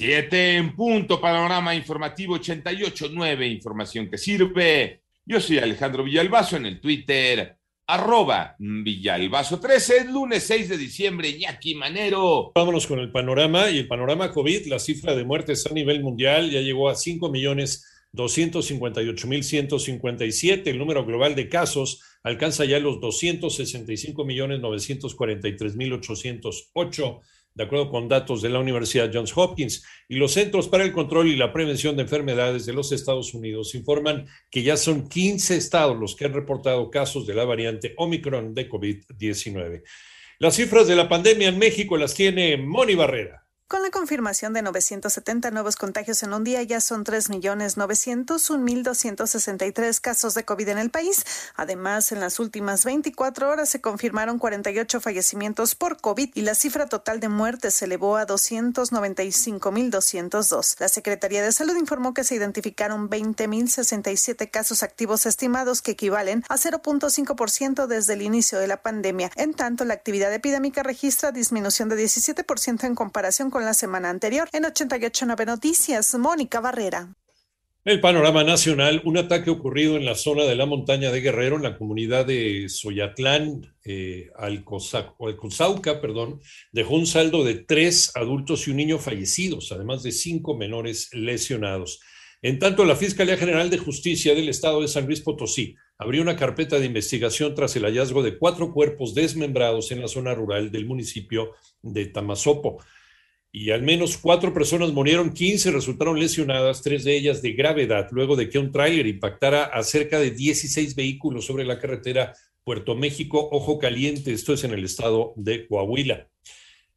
Siete en punto, panorama informativo 88.9, información que sirve. Yo soy Alejandro Villalbazo en el Twitter, arroba Villalbazo 13, lunes 6 de diciembre, Iñaki Manero. Vámonos con el panorama y el panorama COVID, la cifra de muertes a nivel mundial ya llegó a 5 millones 258.157. El número global de casos alcanza ya los 265 millones 943.808 de acuerdo con datos de la Universidad Johns Hopkins. Y los Centros para el Control y la Prevención de Enfermedades de los Estados Unidos informan que ya son 15 estados los que han reportado casos de la variante Omicron de COVID-19. Las cifras de la pandemia en México las tiene Moni Barrera. Con la confirmación de 970 nuevos contagios en un día, ya son 3.901.263 casos de COVID en el país. Además, en las últimas 24 horas se confirmaron 48 fallecimientos por COVID y la cifra total de muertes se elevó a 295.202. La Secretaría de Salud informó que se identificaron 20.067 casos activos estimados que equivalen a 0.5% desde el inicio de la pandemia. En tanto, la actividad epidémica registra disminución de 17% en comparación con la semana anterior. En 88.9 Noticias, Mónica Barrera. El panorama nacional, un ataque ocurrido en la zona de la montaña de Guerrero, en la comunidad de Soyatlán, eh, Alcozauca, perdón, dejó un saldo de tres adultos y un niño fallecidos, además de cinco menores lesionados. En tanto, la Fiscalía General de Justicia del Estado de San Luis Potosí abrió una carpeta de investigación tras el hallazgo de cuatro cuerpos desmembrados en la zona rural del municipio de Tamazopo y al menos cuatro personas murieron, 15 resultaron lesionadas, tres de ellas de gravedad, luego de que un tráiler impactara a cerca de 16 vehículos sobre la carretera Puerto México, Ojo Caliente, esto es en el estado de Coahuila.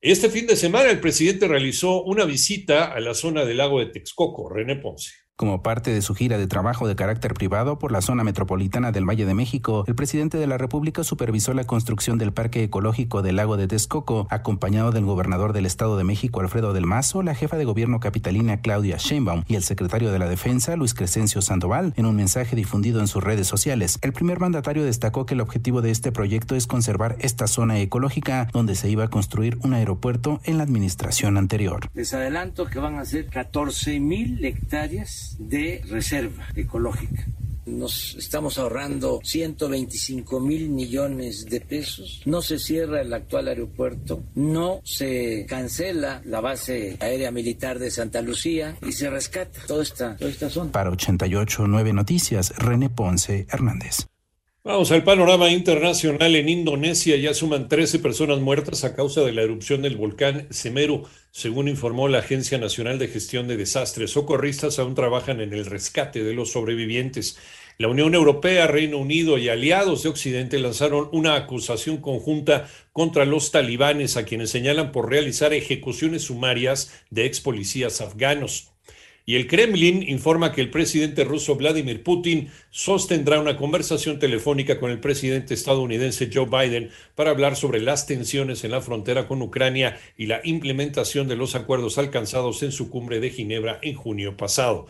Este fin de semana el presidente realizó una visita a la zona del lago de Texcoco, René Ponce. Como parte de su gira de trabajo de carácter privado por la zona metropolitana del Valle de México, el presidente de la República supervisó la construcción del Parque Ecológico del Lago de Texcoco, acompañado del gobernador del Estado de México, Alfredo del Mazo, la jefa de gobierno capitalina, Claudia Sheinbaum, y el secretario de la Defensa, Luis Crescencio Sandoval, en un mensaje difundido en sus redes sociales. El primer mandatario destacó que el objetivo de este proyecto es conservar esta zona ecológica donde se iba a construir un aeropuerto en la administración anterior. Les adelanto que van a ser 14 mil hectáreas de reserva ecológica. Nos estamos ahorrando 125 mil millones de pesos. No se cierra el actual aeropuerto, no se cancela la base aérea militar de Santa Lucía y se rescata toda esta, toda esta zona. Para 88.9 Noticias, René Ponce Hernández. Vamos al panorama internacional. En Indonesia ya suman 13 personas muertas a causa de la erupción del volcán Semeru, según informó la Agencia Nacional de Gestión de Desastres. Socorristas aún trabajan en el rescate de los sobrevivientes. La Unión Europea, Reino Unido y aliados de Occidente lanzaron una acusación conjunta contra los talibanes, a quienes señalan por realizar ejecuciones sumarias de ex policías afganos. Y el Kremlin informa que el presidente ruso Vladimir Putin sostendrá una conversación telefónica con el presidente estadounidense Joe Biden para hablar sobre las tensiones en la frontera con Ucrania y la implementación de los acuerdos alcanzados en su cumbre de Ginebra en junio pasado.